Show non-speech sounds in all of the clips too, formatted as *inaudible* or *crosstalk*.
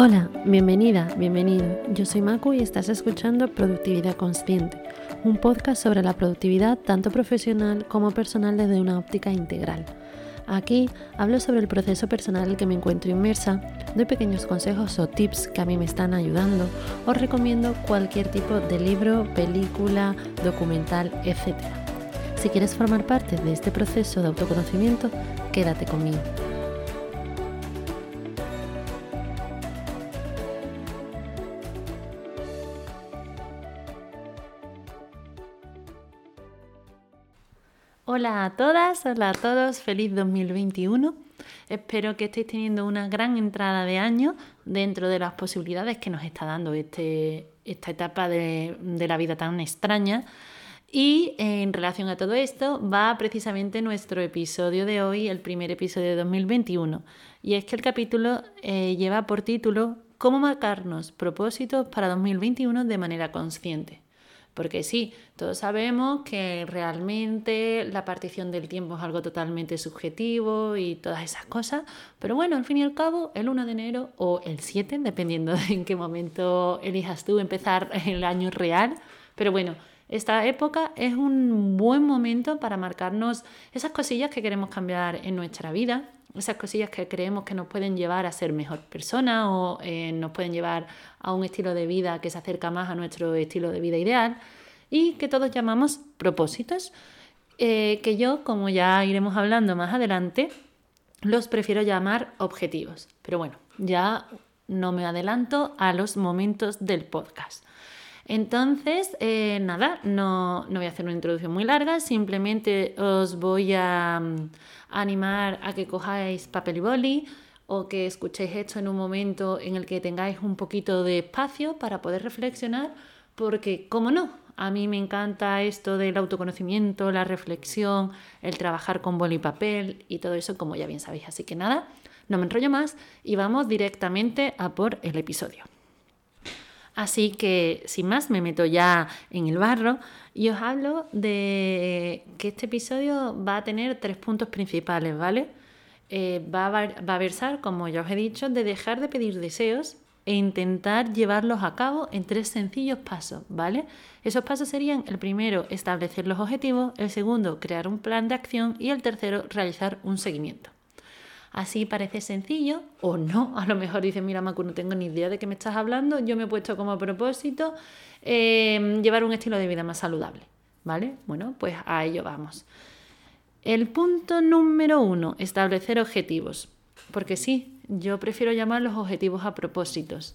Hola, bienvenida, bienvenido. Yo soy Maku y estás escuchando Productividad Consciente, un podcast sobre la productividad tanto profesional como personal desde una óptica integral. Aquí hablo sobre el proceso personal en el que me encuentro inmersa, doy pequeños consejos o tips que a mí me están ayudando, os recomiendo cualquier tipo de libro, película, documental, etc. Si quieres formar parte de este proceso de autoconocimiento, quédate conmigo. Hola a todas, hola a todos, feliz 2021. Espero que estéis teniendo una gran entrada de año dentro de las posibilidades que nos está dando este, esta etapa de, la vida tan extraña. Y en relación a todo esto va precisamente nuestro episodio de hoy, el primer episodio de 2021. Y es que el capítulo eh, lleva por título Cómo marcarnos propósitos para 2021 de manera consciente. Porque sí, todos sabemos que realmente la partición del tiempo es algo totalmente subjetivo y todas esas cosas, pero bueno, al fin y al cabo, el 1 de enero o el 7, dependiendo *laughs* de en qué momento elijas tú empezar el año real, pero bueno, esta época es un buen momento para marcarnos esas cosillas que queremos cambiar en nuestra vida, esas cosillas que creemos que nos pueden llevar a ser mejor persona o eh, nos pueden llevar a un estilo de vida que se acerca más a nuestro estilo de vida ideal y que todos llamamos propósitos, eh, que yo, como ya iremos hablando más adelante, los prefiero llamar objetivos. Pero bueno, ya no me adelanto a los momentos del podcast. Entonces, eh, nada, no, no, voy a hacer una introducción muy larga, simplemente os voy a, mm, animar a que cojáis papel y boli o que escuchéis esto en un momento en el que tengáis un poquito de espacio para poder reflexionar, porque, como no, a mí me encanta esto del autoconocimiento, la reflexión, el trabajar con boli y papel y todo eso, como ya bien sabéis. Así que nada, no me enrollo más y vamos directamente a por el episodio. Así que, sin más, me meto ya en el barro y os hablo de que este episodio va a tener tres puntos principales, ¿vale? Eh, va, a, va a versar, como ya os he dicho, de dejar de pedir deseos e intentar llevarlos a cabo en tres sencillos pasos, ¿vale? Esos pasos serían el primero, establecer los objetivos, el segundo, crear un plan de acción y el tercero, realizar un seguimiento. Así parece sencillo o no. A lo mejor dices, mira, Macu, no tengo ni idea de qué me estás hablando. Yo me he puesto como propósito em, llevar un estilo de vida más saludable. ¿Vale? Bueno, pues a ello vamos. El punto número uno, establecer objetivos. Porque sí, yo prefiero llamar los objetivos a propósitos.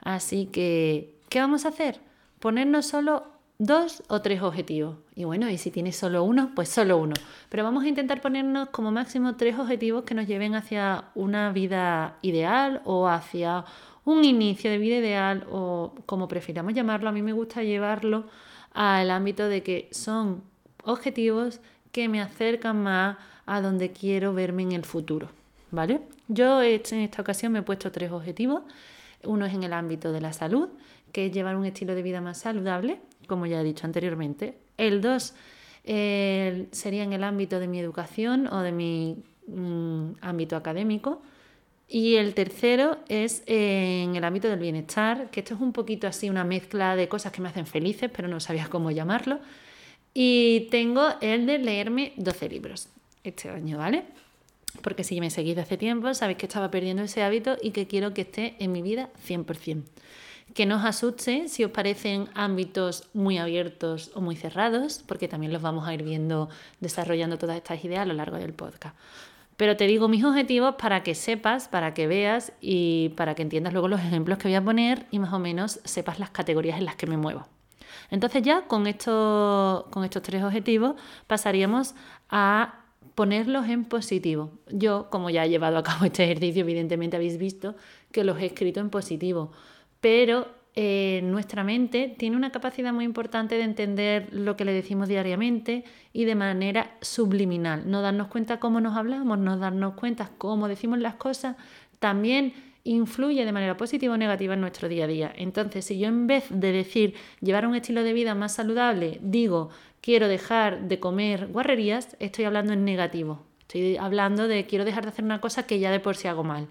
Así que, ¿qué vamos a hacer? Ponernos solo dos o tres objetivos. Y bueno, y si tienes solo uno, pues solo uno. Pero vamos a intentar ponernos como máximo tres objetivos que nos lleven hacia una vida ideal o hacia un inicio de vida ideal o como prefiramos llamarlo. A mí me gusta llevarlo al ámbito de que son objetivos que me acercan más a donde quiero verme en el futuro. ¿Vale? Yo en esta ocasión me he puesto tres objetivos. Uno es en el ámbito de la salud, que es llevar un estilo de vida más saludable como ya he dicho anteriormente. El 2 sería en el ámbito de mi educación o de mi mm, ámbito académico. Y el tercero es en el ámbito del bienestar, que esto es un poquito así una mezcla de cosas que me hacen felices, pero no sabía cómo llamarlo. Y tengo el de leerme 12 libros este año, ¿vale? Porque si me seguís de hace tiempo, sabéis que estaba perdiendo ese hábito y que quiero que esté en mi vida 100% que no os asuste si os parecen ámbitos muy abiertos o muy cerrados, porque también los vamos a ir viendo desarrollando todas estas ideas a lo largo del podcast. Pero te digo mis objetivos para que sepas, para que veas y para que entiendas luego los ejemplos que voy a poner y más o menos sepas las categorías en las que me muevo. Entonces ya con, con estos tres objetivos pasaríamos a ponerlos en positivo. Yo, como ya he llevado a cabo este ejercicio, evidentemente habéis visto que los he escrito en positivo pero eh, nuestra mente tiene una capacidad muy importante de entender lo que le decimos diariamente y de manera subliminal. No darnos cuenta cómo nos hablamos, no darnos cuenta cómo decimos las cosas, también influye de manera positiva o negativa en nuestro día a día. Entonces, si yo en vez de decir llevar un estilo de vida más saludable, digo quiero dejar de comer guarrerías, estoy hablando en negativo. Estoy hablando de quiero dejar de hacer una cosa que ya de por sí hago mal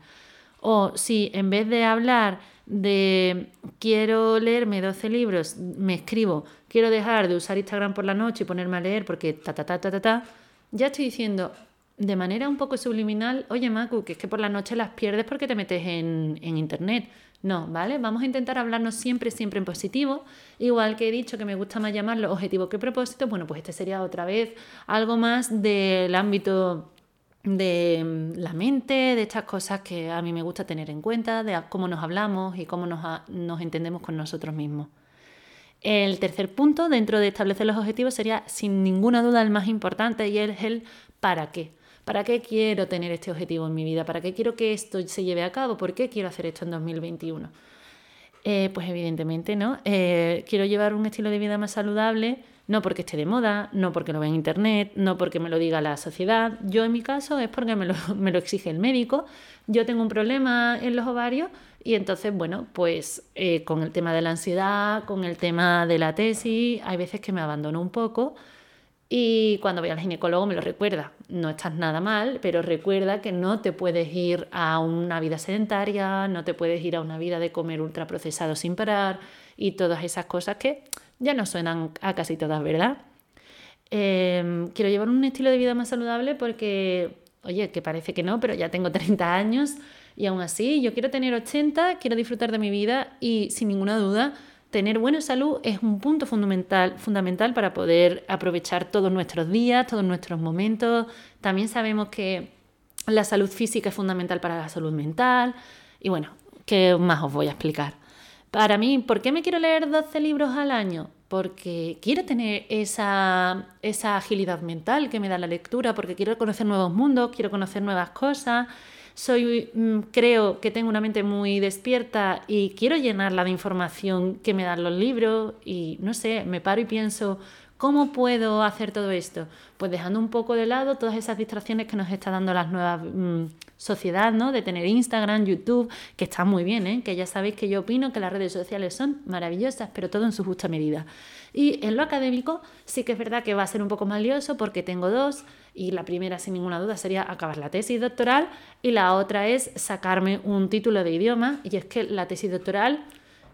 O si en vez de hablar de quiero leerme 12 libros, me escribo, quiero dejar de usar Instagram por la noche y ponerme a leer porque ta, ta, ta, ta, ta, ta, ya estoy diciendo de manera un poco subliminal, oye Macu, que es que por la noche las pierdes porque te metes en, en Internet. No, ¿vale? Vamos a intentar hablarnos siempre, siempre en positivo. Igual que he dicho que me gusta más llamarlo objetivo que propósito, bueno, pues este sería otra vez algo más del ámbito de mm, la mente, de estas cosas que a mí me gusta tener en cuenta, de cómo nos hablamos y cómo nos, nos entendemos con nosotros mismos. El tercer punto dentro de establecer los objetivos sería sin ninguna duda el más importante y es el para qué. ¿Para qué quiero tener este objetivo en mi vida? ¿Para qué quiero que esto se lleve a cabo? ¿Por qué quiero hacer esto en 2021? Eh, pues evidentemente, ¿no? Eh, quiero llevar un estilo de vida más saludable, no porque esté de moda, no porque lo vea en internet, no porque me lo diga la sociedad. Yo en mi caso es porque me lo, *laughs* me lo exige el médico. Yo tengo un problema en los ovarios y entonces, bueno, pues eh, con el tema de la ansiedad, con el tema de la tesis, hay veces que me abandono un poco y cuando voy al ginecólogo me lo recuerda. No estás nada mal, pero recuerda que no te puedes ir a una vida sedentaria, no te puedes ir a una vida de comer ultraprocesado sin parar y todas esas cosas que ya no suenan a casi todas, ¿verdad? Em, quiero llevar un estilo de vida más saludable porque, oye, que parece que no, pero ya tengo 30 años y aún así yo quiero tener 80, quiero disfrutar de mi vida y sin ninguna duda tener buena salud es un punto fundamental, fundamental para poder aprovechar todos nuestros días, todos nuestros momentos. También sabemos que la salud física es fundamental para la salud mental. Y bueno, ¿qué más os voy a explicar? Para mí, ¿por qué me quiero leer 12 libros al año? Porque quiero tener esa, esa agilidad mental que me da la lectura, porque quiero conocer nuevos mundos, quiero conocer nuevas cosas soy, mm, creo que tengo una mente muy despierta y quiero llenarla de información que me dan los libros y no sé, me paro y pienso, ¿cómo puedo hacer todo esto? Pues dejando un poco de lado todas esas distracciones que nos está dando las nuevas mm, sociedad, ¿no? De tener Instagram, YouTube, que está muy bien, ¿eh? Que ya sabéis que yo opino que las redes sociales son maravillosas, pero todo en su justa medida. Y en lo académico sí que es verdad que va a ser un poco más lioso porque tengo dos y la primera sin ninguna duda sería acabar la tesis doctoral y la otra es sacarme un título de idioma y es que la tesis doctoral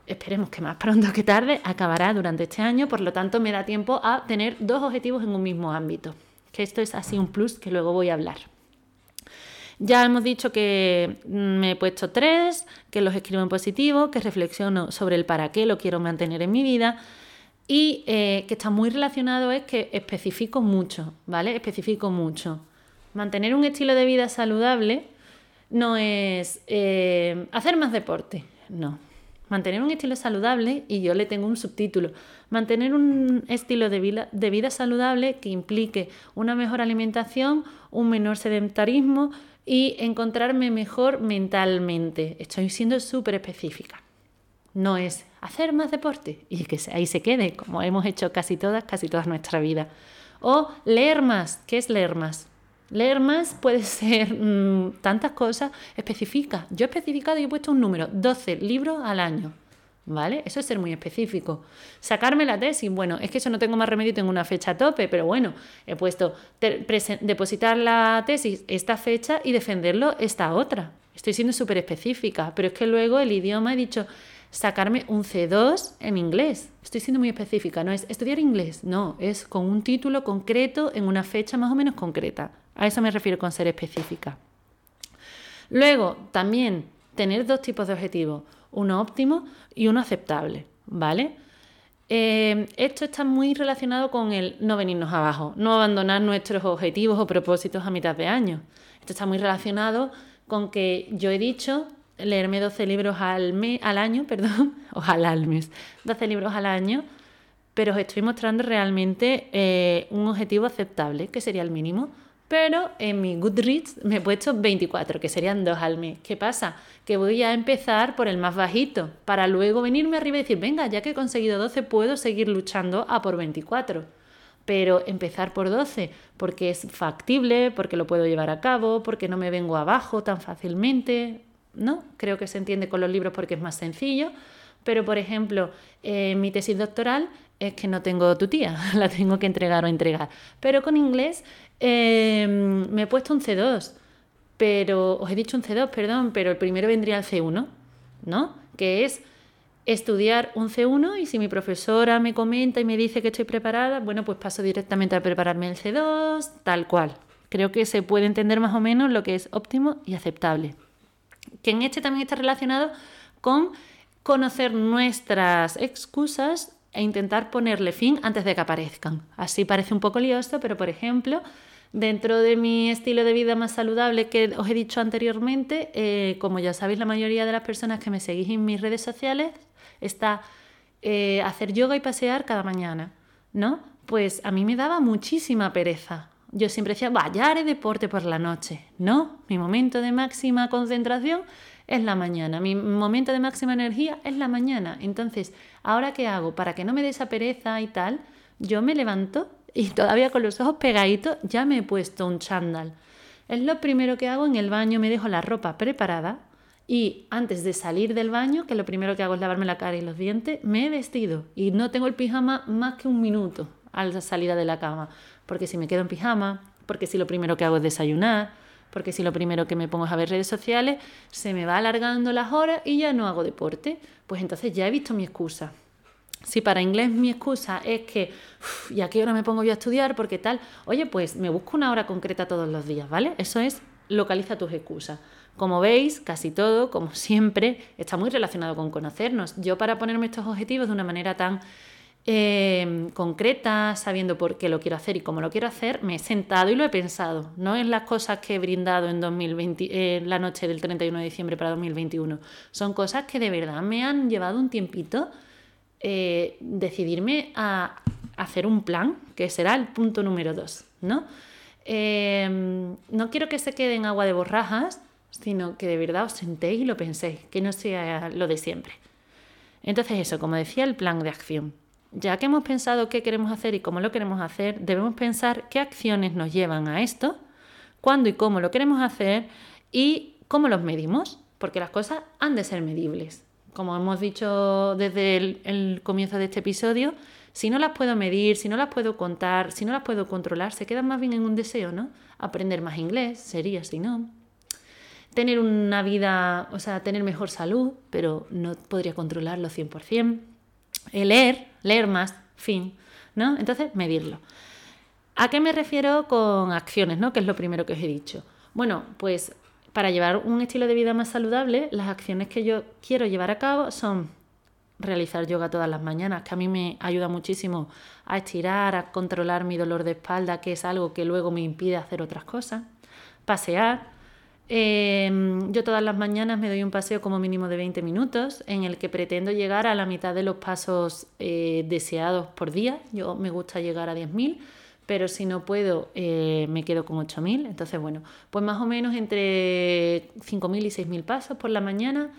esperemos que más pronto que tarde acabará durante este año, por lo tanto me da tiempo a tener dos objetivos en un mismo ámbito, que esto es así un plus que luego voy a hablar. Ya hemos dicho que me he puesto tres, que los escribo en positivo, que reflexiono sobre el para qué lo quiero mantener en mi vida y eh, que está muy relacionado es que especifico mucho, ¿vale? Especifico mucho. Mantener un estilo de vida saludable no es eh, hacer más deporte, no. Mantener un estilo saludable, y yo le tengo un subtítulo, mantener un estilo de vida, saludable que implique una mejor alimentación, un menor sedentarismo y encontrarme mejor mentalmente. Estoy siendo súper específica. No es hacer más deporte y que ahí se quede, como hemos hecho casi todas, casi toda nuestra vida. O leer más. ¿Qué es leer más? Leer más puede *laughs* ser mm, tantas cosas. Especifica. Yo he especificado y he puesto un número, 12 libros al año. ¿Vale? Eso es ser muy específico. Sacarme la tesis, bueno, es que eso no tengo más remedio, tengo una fecha a tope, pero bueno, he puesto depositar la tesis esta fecha y defenderlo esta otra. Estoy siendo súper específica, pero es que luego el idioma he dicho, sacarme un C2 en inglés. Estoy siendo muy específica, no es estudiar inglés, no, es con un título concreto en una fecha más o menos concreta. A eso me refiero con ser específica. Luego, también tener dos tipos de objetivos, uno óptimo y uno aceptable, ¿vale? Eh, esto está muy relacionado con el no venirnos abajo, no abandonar nuestros objetivos o propósitos a mitad de año. Esto está muy relacionado con que yo he dicho leerme 12 libros al, año, *laughs* perdón, ojalá al mes, 12 libros al año, pero os estoy mostrando realmente eh, un objetivo aceptable, que sería el mínimo. Pero en mi Goodreads me he puesto 24, que serían dos al mes. ¿Qué pasa? Que voy a empezar por el más bajito, para luego venirme arriba y decir, venga, ya que he conseguido 12, puedo seguir luchando a por 24 pero empezar por 12 porque es factible, porque lo puedo llevar a cabo, porque no me vengo abajo tan fácilmente, ¿no? Creo que se entiende con los libros porque es más sencillo, pero por ejemplo, eh, mi tesis doctoral es que no tengo tu tía, *laughs* la tengo que entregar o entregar. Pero con inglés em, me he puesto un C2. pero os he dicho un C2, perdón, pero el primero vendría el C1, ¿no? Que es estudiar un C1 y si mi profesora me comenta y me dice que estoy preparada, bueno, pues paso directamente a prepararme el C2, tal cual. Creo que se puede entender más o menos lo que es óptimo y aceptable. Que en este también está relacionado con conocer nuestras excusas e intentar ponerle fin antes de que aparezcan. Así parece un poco lioso, pero por ejemplo, dentro de mi estilo de vida más saludable que os he dicho anteriormente, eh, como ya sabéis la mayoría de las personas que me seguís en mis redes sociales, está eh, hacer yoga y pasear cada mañana, ¿no? Pues a mí me daba muchísima pereza. Yo siempre decía, vaya, haré deporte por la noche. No, mi momento de máxima concentración es la mañana. Mi momento de máxima energía es la mañana. Entonces, ¿ahora qué hago? Para que no me dé esa pereza y tal, yo me levanto y todavía con los ojos pegaditos ya me he puesto un chándal. Es lo primero que hago en el baño, me dejo la ropa preparada y antes de salir del baño, que lo primero que hago es lavarme la cara y los dientes, me he vestido y no tengo el pijama más que un minuto a la salida de la cama. Porque si me quedo en pijama, porque si lo primero que hago es desayunar, porque si lo primero que me pongo es a ver redes sociales, se me va alargando las horas y ya no hago deporte. Pues entonces ya he visto mi excusa. Si para inglés mi excusa es que, ¿y a qué hora me pongo yo a estudiar? Porque tal, oye, pues me busco una hora concreta todos los días, ¿vale? Eso es, localiza tus excusas. Como veis, casi todo, como siempre, está muy relacionado con conocernos. Yo para ponerme estos objetivos de una manera tan Em, concreta, sabiendo por qué lo quiero hacer y cómo lo quiero hacer, me he sentado y lo he pensado. No en las cosas que he brindado en 2020, la noche del 31 de diciembre para 2021. Son cosas que de verdad me han llevado un tiempito eh, decidirme a hacer un plan, que será el punto número dos. ¿no? Em, no quiero que se quede en agua de borrajas, sino que de verdad os sentéis y lo penséis, que no sea lo de siempre. Entonces eso, como decía, el plan de acción. Ya que hemos pensado qué queremos hacer y cómo lo queremos hacer, debemos pensar qué acciones nos llevan a esto, cuándo y cómo lo queremos hacer y cómo los medimos, porque las cosas han de ser medibles. Como hemos dicho desde el, comienzo de este episodio, si no las puedo medir, si no las puedo contar, si no las puedo controlar, se quedan más bien en un deseo, ¿no? Aprender más inglés sería si no. Tener una vida, o sea, tener mejor salud, pero no podría controlarlo 100%. El leer, leer más, fin, ¿no? Entonces, medirlo. ¿A qué me refiero con acciones, ¿no? Que es lo primero que os he dicho. Bueno, pues para llevar un estilo de vida más saludable, las acciones que yo quiero llevar a cabo son realizar yoga todas las mañanas, que a mí me ayuda muchísimo a estirar, a controlar mi dolor de espalda, que es algo que luego me impide hacer otras cosas. Pasear, Em, yo todas las mañanas me doy un paseo como mínimo de 20 minutos en el que pretendo llegar a la mitad de los pasos eh, deseados por día. Yo me gusta llegar a 10.000, pero si no puedo eh, me quedo con 8.000. Entonces, bueno, pues más o menos entre 5.000 y 6.000 pasos por la mañana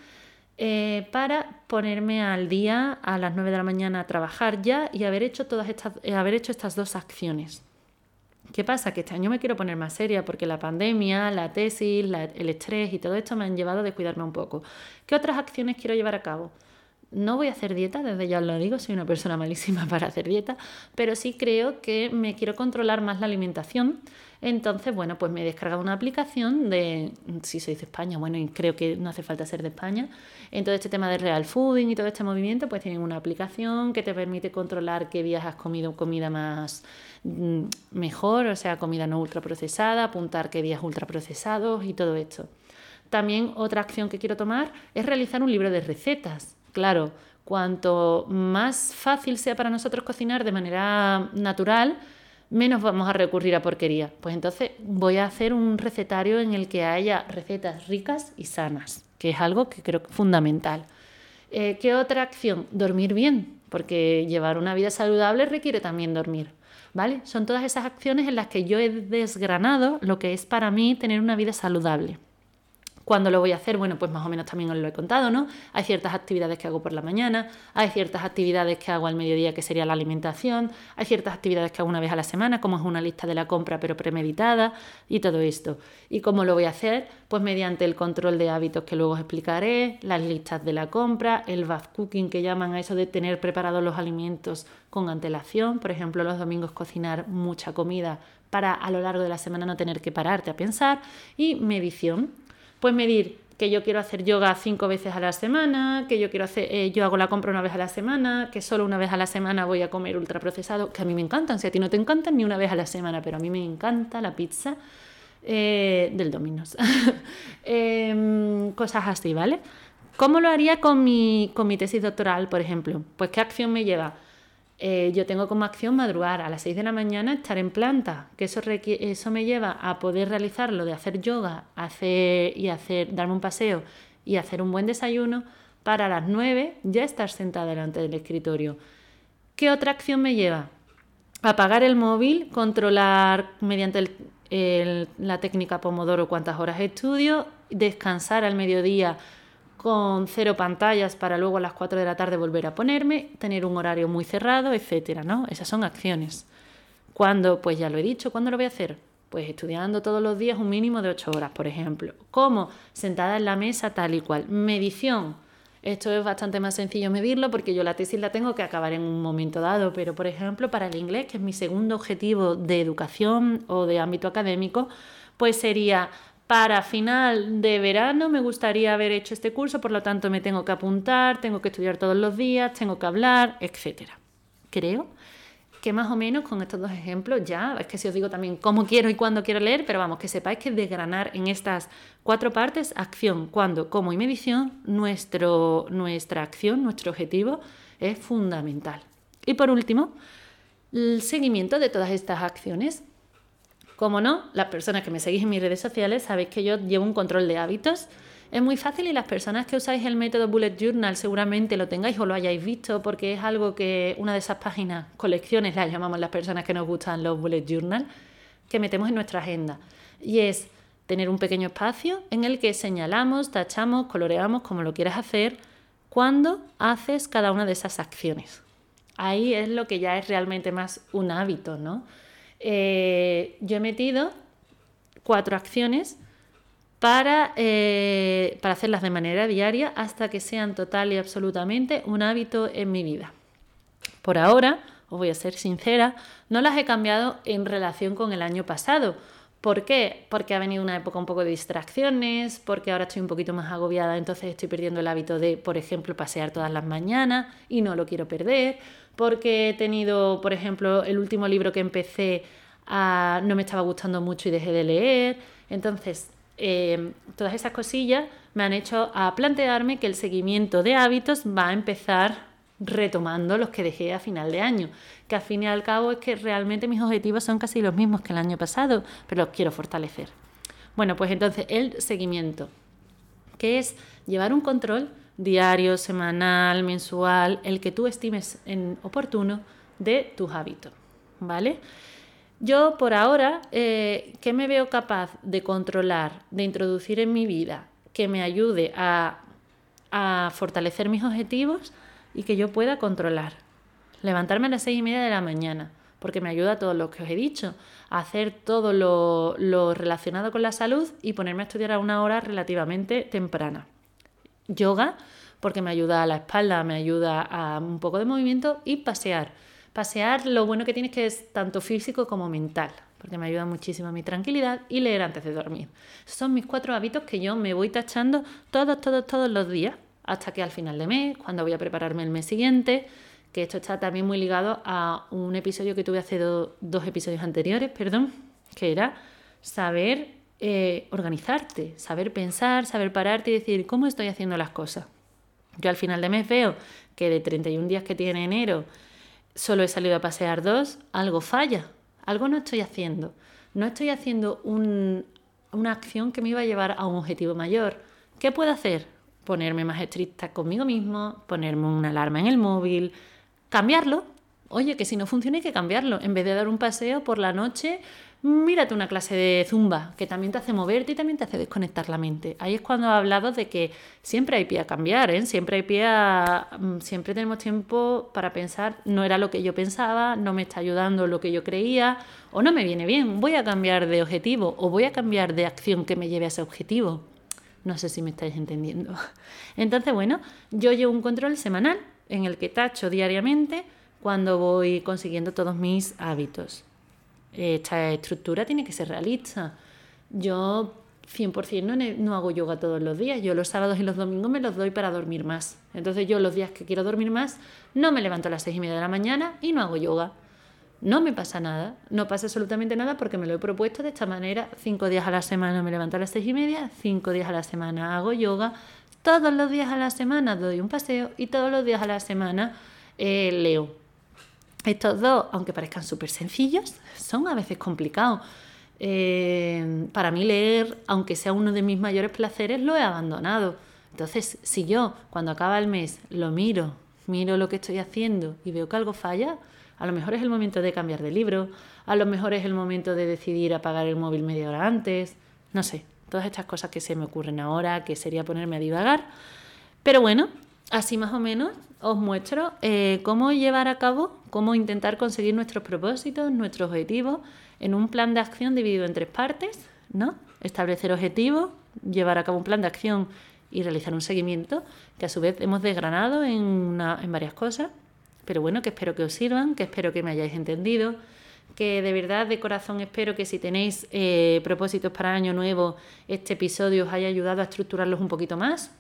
eh, para ponerme al día a las 9 de la mañana a trabajar ya y haber hecho, todas estas, haber hecho estas dos acciones. ¿Qué pasa? Que este año me quiero poner más seria porque la pandemia, la tesis, el estrés y todo esto me han llevado a descuidarme un poco. ¿Qué otras acciones quiero llevar a cabo? No voy a hacer dieta, desde ya os lo digo, soy una persona malísima *laughs* para hacer dieta, pero sí creo que me quiero controlar más la alimentación. Entonces, bueno, pues me he descargado una aplicación de, si sois de España, bueno, y creo que no hace falta ser de España, en todo este tema de real fooding y todo este movimiento, pues tienen una aplicación que te permite controlar qué días has comido comida más mm, mejor, o sea, comida no ultraprocesada, apuntar qué días ultraprocesados y todo esto. También otra acción que quiero tomar es realizar un libro de recetas. Claro, cuanto más fácil sea para nosotros cocinar de manera natural, menos vamos a recurrir a porquería. Pues entonces voy a hacer un recetario en el que haya recetas ricas y sanas, que es algo que creo fundamental. Eh, ¿Qué otra acción? Dormir bien, porque llevar una vida saludable requiere también dormir. ¿Vale? Son todas esas acciones en las que yo he desgranado lo que es para mí tener una vida saludable. ¿Cuándo lo voy a hacer? Bueno, pues más o menos también os lo he contado, ¿no? Hay ciertas actividades que hago por la mañana, hay ciertas actividades que hago al mediodía, que sería la alimentación, hay ciertas actividades que hago una vez a la semana, como es una lista de la compra pero premeditada y todo esto. ¿Y cómo lo voy a hacer? Pues mediante el control de hábitos que luego os explicaré, las listas de la compra, el bath cooking que llaman a eso de tener preparados los alimentos con antelación, por ejemplo, los domingos cocinar mucha comida para a lo largo de la semana no tener que pararte a pensar y medición pues medir que yo quiero hacer yoga cinco veces a la semana, que yo quiero hacer, eh, yo hago la compra una vez a la semana, que solo una vez a la semana voy a comer ultraprocesado, que a mí me encantan, si a ti no te encantan ni una vez a la semana, pero a mí me encanta la pizza eh, del Domino's. *laughs* Em, cosas así, ¿vale? ¿Cómo lo haría con mi, con mi tesis doctoral, por ejemplo? Pues qué acción me lleva eh, yo tengo como acción madrugar a las 6 de la mañana, estar en planta, que eso, eso me lleva a poder realizar lo de hacer yoga hacer, y hacer, darme un paseo y hacer un buen desayuno para las 9 ya estar sentada delante del escritorio. ¿Qué otra acción me lleva? Apagar el móvil, controlar mediante la técnica Pomodoro cuántas horas estudio, descansar al mediodía con cero pantallas para luego a las 4 de la tarde volver a ponerme, tener un horario muy cerrado, etcétera, ¿no? Esas son acciones. Cuando, pues ya lo he dicho, ¿cuándo lo voy a hacer? Pues estudiando todos los días un mínimo de 8 horas, por ejemplo. ¿Cómo? Sentada en la mesa tal y cual. Medición. Esto es bastante más sencillo medirlo porque yo la tesis la tengo que acabar en un momento dado, pero por ejemplo para el inglés, que es mi segundo objetivo de educación o de ámbito académico, pues sería para final de verano me gustaría haber hecho este curso, por lo tanto me tengo que apuntar, tengo que estudiar todos los días, tengo que hablar, etc. Creo que más o menos con estos dos ejemplos ya, es que si os digo también cómo quiero y cuándo quiero leer, pero vamos, que sepáis que desgranar en estas cuatro partes, acción, cuándo, cómo y medición, nuestro, nuestra acción, nuestro objetivo es fundamental. Y por último, el seguimiento de todas estas acciones como no, las personas que me seguís en mis redes sociales sabéis que yo llevo un control de hábitos. Es muy fácil y las personas que usáis el método Bullet Journal seguramente lo tengáis o lo hayáis visto porque es algo que una de esas páginas, colecciones las llamamos las personas que nos gustan los Bullet Journal, que metemos en nuestra agenda. Y es tener un pequeño espacio en el que señalamos, tachamos, coloreamos, como lo quieras hacer, cuando haces cada una de esas acciones. Ahí es lo que ya es realmente más un hábito, ¿no? Eh, yo he metido cuatro acciones para, eh, para hacerlas de manera diaria hasta que sean total y absolutamente un hábito en mi vida. Por ahora, os voy a ser sincera, no las he cambiado en relación con el año pasado. ¿Por qué? Porque ha venido una época un poco de distracciones, porque ahora estoy un poquito más agobiada, entonces estoy perdiendo el hábito de, por ejemplo, pasear todas las mañanas y no lo quiero perder, porque he tenido, por ejemplo, el último libro que empecé ah, no me estaba gustando mucho y dejé de leer. Entonces, em, todas esas cosillas me han hecho a plantearme que el seguimiento de hábitos va a empezar retomando los que dejé a final de año, que al fin y al cabo es que realmente mis objetivos son casi los mismos que el año pasado, pero los quiero fortalecer. Bueno, pues entonces el seguimiento, que es llevar un control diario, semanal, mensual, el que tú estimes en oportuno de tus hábitos, ¿vale? Yo por ahora, eh, ¿qué me veo capaz de controlar, de introducir en mi vida que me ayude a, a fortalecer mis objetivos y que yo pueda controlar? Levantarme a las seis y media de la mañana, porque me ayuda a todo lo que os he dicho, a hacer todo lo, lo relacionado con la salud y ponerme a estudiar a una hora relativamente temprana yoga, porque me ayuda a la espalda, me ayuda a un poco de movimiento y pasear. Pasear lo bueno que tiene es que es tanto físico como mental, porque me ayuda muchísimo a mi tranquilidad y leer antes de dormir. son mis cuatro hábitos que yo me voy tachando todos, todos, todos los días, hasta que al final de mes, cuando voy a prepararme el mes siguiente, que esto está también muy ligado a un episodio que tuve hace dos episodios anteriores, perdón, que era saber eh, organizarte, saber pensar, saber pararte y decir, ¿cómo estoy haciendo las cosas? Yo al final de mes veo que de 31 días que tiene enero solo he salido a pasear dos, algo falla, algo no estoy haciendo. No estoy haciendo una acción que me iba a llevar a un objetivo mayor. ¿Qué puedo hacer? Ponerme más estricta conmigo mismo, ponerme una alarma en el móvil, cambiarlo. Oye, que si no funciona hay que cambiarlo. En vez de dar un paseo por la noche, mírate una clase de zumba, que también te hace moverte y también te hace desconectar la mente. Ahí es cuando he hablado de que siempre hay pie a cambiar, ¿eh? siempre hay pie a... Mm, siempre tenemos tiempo para pensar, no era lo que yo pensaba, no me está ayudando lo que yo creía, o no me viene bien, voy a cambiar de objetivo, o voy a cambiar de acción que me lleve a ese objetivo. No sé si me estáis entendiendo. *laughs* Entonces, bueno, yo llevo un control semanal en el que tacho diariamente cuando voy consiguiendo todos mis hábitos esta estructura tiene que ser realista. Yo 100% no, no hago yoga todos los días. Yo los sábados y los domingos me los doy para dormir más. Entonces yo los días que quiero dormir más no me levanto a las seis y media de la mañana y no hago yoga. No me pasa nada, no pasa absolutamente nada porque me lo he propuesto de esta manera. Cinco días a la semana me levanto a las seis y media, cinco días a la semana hago yoga, todos los días a la semana doy un paseo y todos los días a la semana eh, leo. Estos dos, aunque parezcan súper sencillos, son a veces complicados. Eh, para mí leer, aunque sea uno de mis mayores placeres, lo he abandonado. Entonces, si yo cuando acaba el mes lo miro, miro lo que estoy haciendo y veo que algo falla, a lo mejor es el momento de cambiar de libro, a lo mejor es el momento de decidir apagar el móvil media hora antes, no sé, todas estas cosas que se me ocurren ahora, que sería ponerme a divagar. Pero bueno, así más o menos os muestro eh, cómo llevar a cabo, cómo intentar conseguir nuestros propósitos, nuestros objetivos en un plan de acción dividido en tres partes, ¿no? Establecer objetivos, llevar a cabo un plan de acción y realizar un seguimiento, que a su vez hemos desgranado en, varias cosas, pero bueno, que espero que os sirvan, que espero que me hayáis entendido, que de verdad de corazón espero que si tenéis eh, propósitos para año nuevo, este episodio os haya ayudado a estructurarlos un poquito más.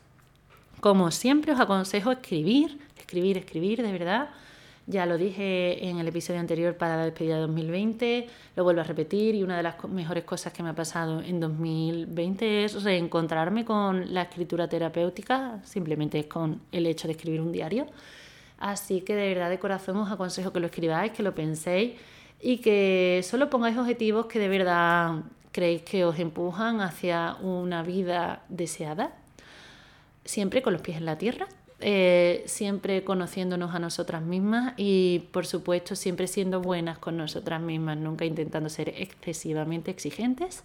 Como siempre os aconsejo escribir, escribir, escribir, de verdad. Ya lo dije en el episodio anterior para la despedida de 2020, lo vuelvo a repetir y una de las mejores cosas que me ha pasado en 2020 es reencontrarme con la escritura terapéutica, simplemente con el hecho de escribir un diario. Así que de verdad de corazón os aconsejo que lo escribáis, que lo penséis y que solo pongáis objetivos que de verdad creéis que os empujan hacia una vida deseada, siempre con los pies en la tierra eh, siempre conociéndonos a nosotras mismas y por supuesto siempre siendo buenas con nosotras mismas, nunca intentando ser excesivamente exigentes.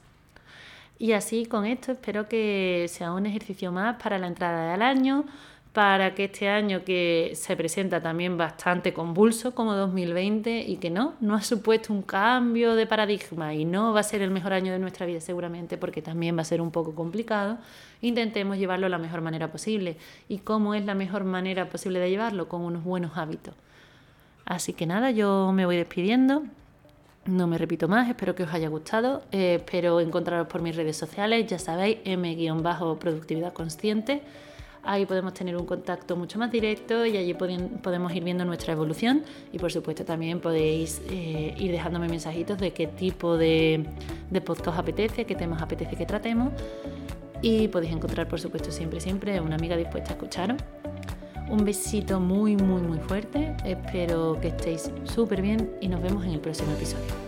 Y así con esto espero que sea un ejercicio más para la entrada del año, para que este año que se presenta también bastante convulso como 2020 y que no, no ha supuesto un cambio de paradigma y no va a ser el mejor año de nuestra vida seguramente porque también va a ser un poco complicado, intentemos llevarlo de la mejor manera posible. ¿Y cómo es la mejor manera posible de llevarlo? Con unos buenos hábitos. Así que nada, yo me voy despidiendo. No me repito más, espero que os haya gustado. Eh, espero encontraros por mis redes sociales, ya sabéis, m-productividad consciente. Ahí podemos tener un contacto mucho más directo y allí podemos ir viendo nuestra evolución y por supuesto también podéis eh, ir dejándome mensajitos de qué tipo de, de podcast apetece, qué temas apetece que tratemos y podéis encontrar por supuesto siempre, siempre una amiga dispuesta a escucharos. Un besito muy, muy, muy fuerte. Espero que estéis súper bien y nos vemos en el próximo episodio.